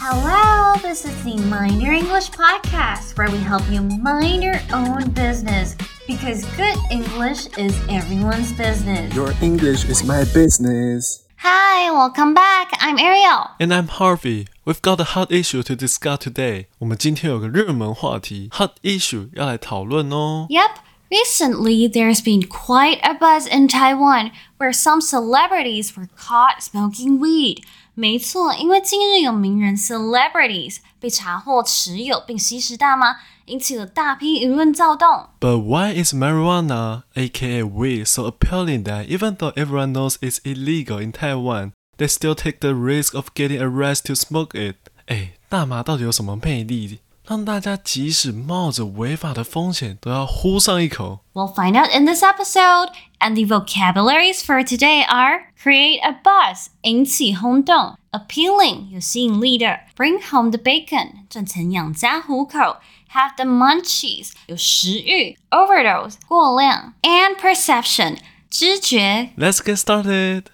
Hello, this is the Mind Your English podcast where we help you mind your own business because good English is everyone's business. Your English is my business. Hi, welcome back. I'm Ariel. And I'm Harvey. We've got a hot issue to discuss today. 我们今天有个热门话题，hot issue 要来讨论哦。 Yep. Recently, there's been quite a buzz in Taiwan where some celebrities were caught smoking weed. 没错，因为近日有名人 celebrities 被查获持有并吸食大麻，引起了大批舆论躁动。 But why is marijuana, aka weed, so appealing that even though everyone knows it's illegal in Taiwan, they still take the risk of getting arrested to smoke it? 哎，大麻到底有什么魅力， 让大家即使冒着违法的风险都要呼上一口？ We'll find out in this episode. And the vocabularies for today are create a buzz 引起轰动，appealing 有吸引力的，bring home the bacon 赚钱养家糊口，have the munchies 有食欲，overdose 过量，and perception 知觉。 Let's get started.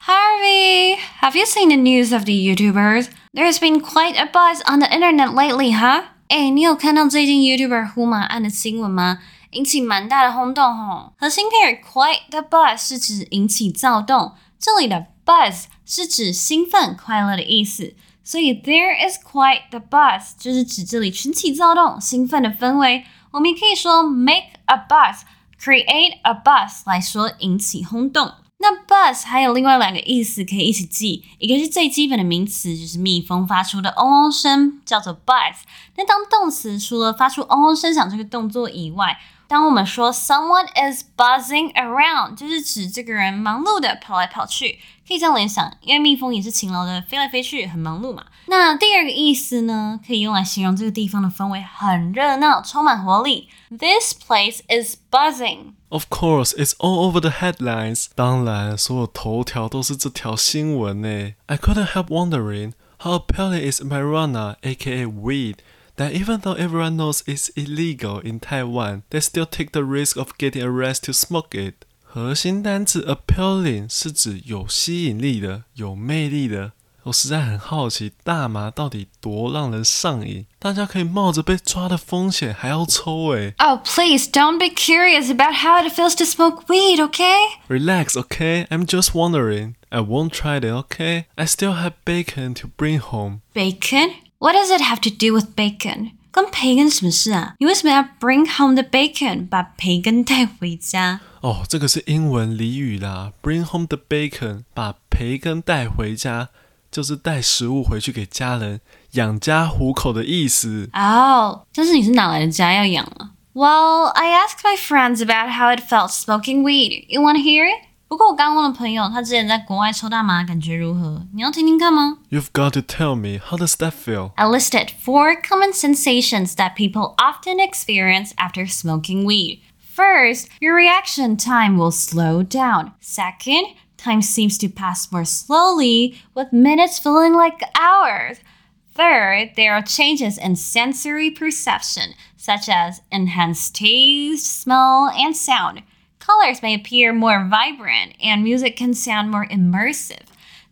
Harvey, have you seen the news of the YouTubers? There's been quite a buzz on the internet lately, huh? Eh, 哎，你有看到最近 YouTuber 呼麻案的新闻吗？引起蛮大的轰动吼。核心片 quite the buzz 是指引起躁动，这里的 buzz 是指兴奋、快乐的意思。所以 there is quite the buzz 就是指这里群起躁动、兴奋的氛围。我们也可以说 make a buzz、create a buzz 来说引起轰动。那 buzz 还有另外两个意思可以一起记，一个是最基本的名词，就是蜜蜂发出的嗡嗡声，叫做 buzz。那当动词，除了发出嗡嗡声响这个动作以外，当我们说 someone is buzzing around，就是指这个人忙碌的跑来跑去，可以这样联想，因为蜜蜂也是勤劳的飞来飞去，很忙碌嘛。那第二个意思呢，可以用来形容这个地方的氛围很热闹，充满活力。This place is buzzing。 Of course, it's all over the headlines. 当然，所有头条都是这条新闻呢。I couldn't help wondering how appealing is marijuana, aka weed, that even though everyone knows it's illegal in Taiwan, they still take the risk of getting arrested to smoke it. 核心单字 appealing 是指有吸引力的、有魅力的。我实在很好奇，大麻到底多让人上瘾？大家可以冒着被抓的风险还要抽诶。 Oh, please don't be curious about how it feels to smoke weed, okay? Relax, okay? I'm just wondering. I won't try it, okay? I still have bacon to bring home. Bacon? What does it have to do with bacon? 跟培根什么事啊？你为什么要 bring home the bacon？把培根带回家？ 哦，这个是英文俚语啦。Bring home the bacon，把培根带回家，就是带食物回去给家人，养家糊口的意思。哦，但是你是哪来的家要养啊？Well, I asked my friends about how it felt smoking weed. You want to hear it? 不过我刚问了朋友，他之前在国外抽大麻，感觉如何？你要听听看吗？ You've got to tell me, how does that feel? I listed four common sensations that people often experience after smoking weed. First, your reaction time will slow down. Second, time seems to pass more slowly, with minutes feeling like hours. Third, there are changes in sensory perception, such as enhanced taste, smell, and sound. Colors may appear more vibrant, and music can sound more immersive.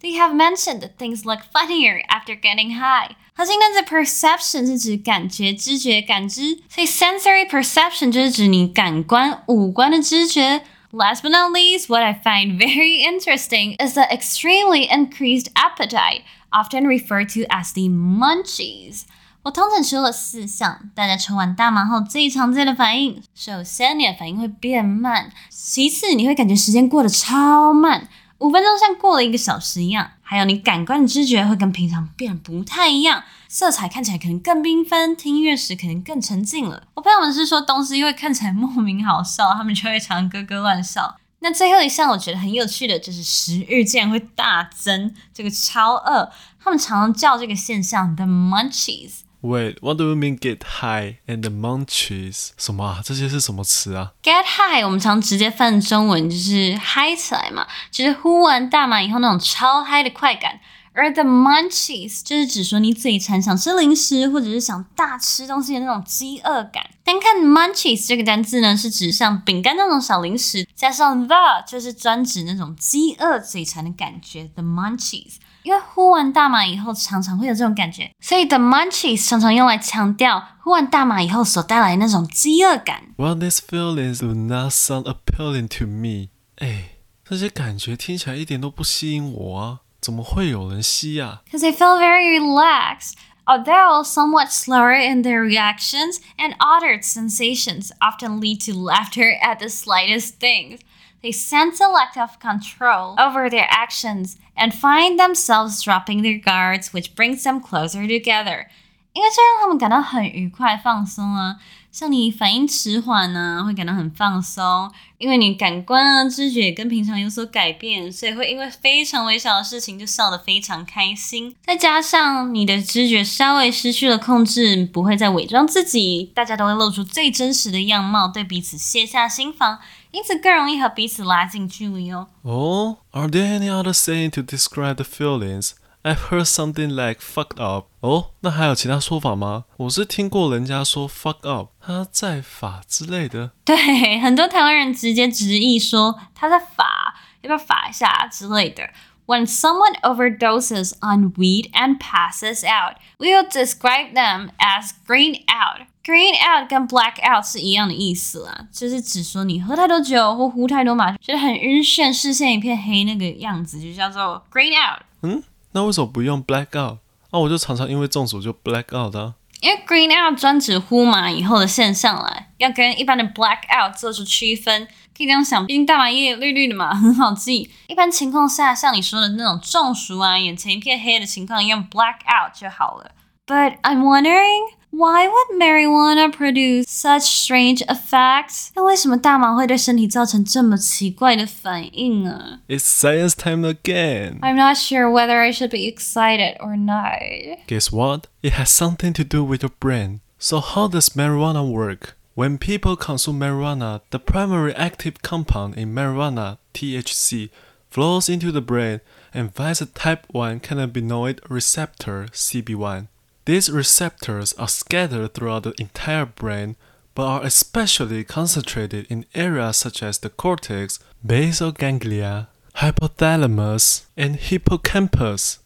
They have mentioned that things look funnier after getting high. 核心单词 perception 是指感觉、知觉、感知，所以 sensory perception 就是指你感官、五官的知觉。Last but not least, what I find very interesting is the extremely increased appetite, often referred to as the munchies. 我通常说了四项，大家抽完大麻后最常见的反应，首先你的反应会变慢，其次你会感觉时间过得超慢， 五分钟像过了一个小时一样，还有你感官的知觉会跟平常变不太一样，色彩看起来可能更缤纷，听音乐时可能更沉静了。我朋友们是说东西因为看起来莫名好笑，他们就会常咯咯乱笑。那最后一项我觉得很有趣的就是食欲竟然会大增，这个超饿，他们常常叫这个现象 the munchies。Wait, what do you mean get high and the munchies？什么啊？这些是什么词啊？Get high，我们常直接翻中文就是嗨起来嘛，就是呼完大麻以后那种超嗨的快感。而 the munchies 就是指说你嘴馋想吃零食，或者是想大吃东西的那种饥饿感。单看 munchies 这个单字呢，是指像饼干那种小零食，加上 the 就是专指那种饥饿嘴馋的感觉。the munchies，因为呼完大麻以后常常会有这种感觉，所以 the munchies 常常用来强调呼完大麻以后所带来那种饥饿感。Well, these feelings do not sound appealing to me. 哎，这些感觉听起来一点都不吸引我啊。怎么会有人吸呀、啊、Because they feel very relaxed, although somewhat slower in their reactions, and other sensations often lead to laughter at the slightest things. They sense a lack of control over their actions and find themselves dropping their guards, which brings them closer together. 因为这让他们感到很愉快、放松啊。像你反应迟缓呢，会感到很放松，因为你感官啊、知觉跟平常有所改变，所以会因为非常微小的事情就笑得非常开心。再加上你的知觉稍微失去了控制，不会再伪装自己，大家都会露出最真实的样貌，对彼此卸下心防，因此更容易和彼此拉近距离哦。Oh, are there any other saying to describe the feelings? I've heard something like fucked up. 哦，那还有其他说法吗？我是听过人家说 fuck up，他在法之类的。对，很多台湾人直接直译说他在法，要不要法一下之类的。When someone overdoses on weed and passes out, we will describe them as green out. Green out 跟 black out 是一样的意思啦，就是指说你喝太多酒或呼太多马，觉得很晕眩，视线一片黑那个样子，就叫做 green out。嗯，那为什么不用 black out？那、啊、我就常常因为中暑就 black out 啊。因为 green out 专指呼麻以后的现象啦，要跟一般的 black out 做出区分。可以这样想，毕竟大麻叶绿绿的嘛，很好记。一般情况下，像你说的那种中暑啊、眼前一片黑的情况，用 black out 就好了。But I'm wondering. Why would marijuana produce such strange effects? 那为什么大麻会对身体造成这么奇怪的反应啊 It's science time again. I'm not sure whether I should be excited or not. Guess what? It has something to do with your brain. So how does marijuana work? When people consume marijuana, the primary active compound in marijuana, THC, flows into the brain and via the type 1 cannabinoid receptor, CB1. These receptors are scattered throughout the entire brain, but are especially concentrated in areas such as the cortex, basal ganglia, hypothalamus, and hippocampus.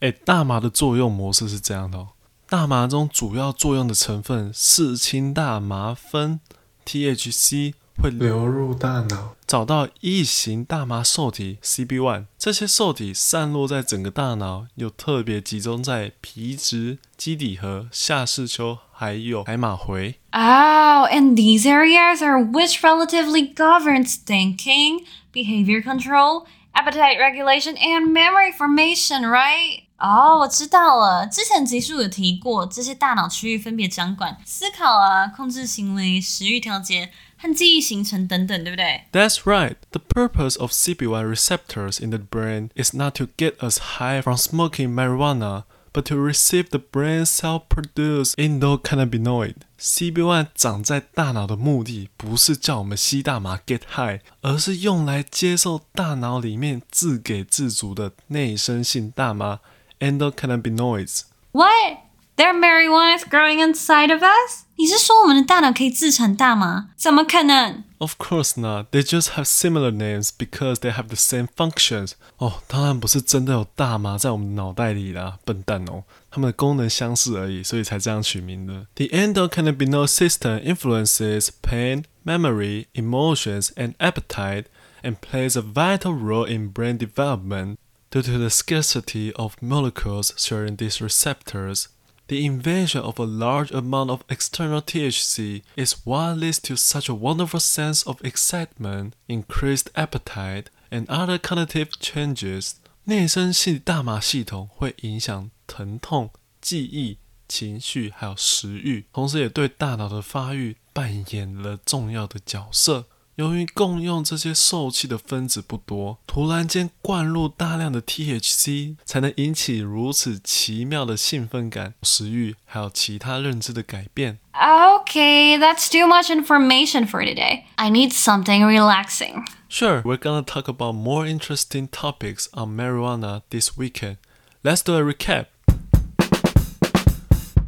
哎，大麻的作用模式是这样的哦。大麻中主要作用的成分四氢大麻酚 （THC） 会流入大脑，找到异型大麻受体 CB1。这些受体散落在整个大脑，又特别集中在皮质、基底核、下视丘，还有海马回。Oh, and these areas are which relatively governs thinking, behavior control, appetite regulation, and memory formation, right? 哦，我知道了。之前集数有提过，这些大脑区域分别掌管思考啊、控制行为、食欲调节和记忆形成等等，对不对？That's right. The purpose of CB1 receptors in the brain is not to get us high from smoking marijuana, but to receive the brain's self-produced endocannabinoid. CB1 长在大脑的目的不是叫我们吸大麻 get high，而是用来接受大脑里面自给自足的内生性大麻 endocannabinoids。 What? Their marijuana is growing inside of us? 你是说我们的大脑可以自产大麻？怎么可能？ Of course not. They just have similar names because they have the same functions. 哦，当然不是真的有大麻在我们脑袋里啦，笨蛋哦。它们的功能相似而已，所以才这样取名的。The endocannabinoid system influences pain, memory, emotions, and appetite, and plays a vital role in brain development. Due to the scarcity of molecules sharing these receptors, the invasion of a large amount of external THC is what leads to such a wonderful sense of excitement, increased appetite, and other cognitive changes. 内生性大麻系统会影响疼痛、记忆、情绪还有食欲，同时也对大脑的发育扮演了重要的角色。 由于共用这些受器的分子不多，突然间灌入大量的 THC，才能引起如此奇妙的兴奋感、食欲，还有其他认知的改变。Okay, that's too much information for today. I need something relaxing. Sure, we're gonna talk about more interesting topics on marijuana this weekend. Let's do a recap.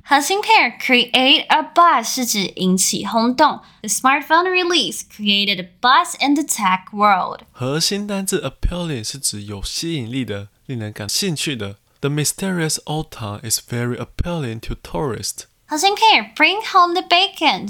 核心片 create a buzz 是指引起轰动。The smartphone release created a buzz in the tech world. 核心单字 appealing 是指有吸引力的、令人感兴趣的。The mysterious old town is very appealing to tourists. Hausenkare, bring home the bacon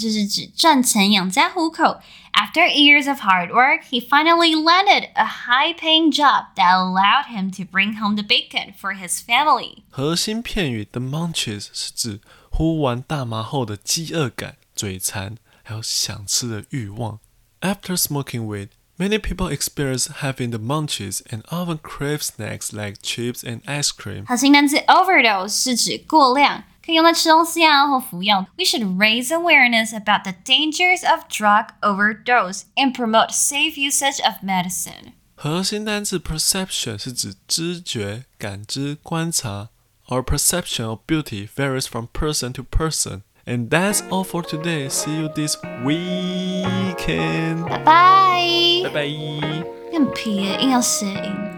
After years of hard work, he finally landed a high-paying job that allowed him to bring home the bacon for his family. 核心片语 the munchies 是指呼完大麻后的饥饿感、嘴馋，还有想吃的欲望。After smoking weed, many people experience having the munchies and often crave snacks like chips and ice cream. 核心单词 overdose 是指过量。可以用来吃东西啊或服药。We should raise awareness about the dangers of drug overdose and promote safe usage of medicine. 核心单字 perception 是指知觉、感知、观察。Our perception of beauty varies from person to person. And that's all for today. See you this weekend. 拜拜。拜拜。很皮耶，硬要谐音。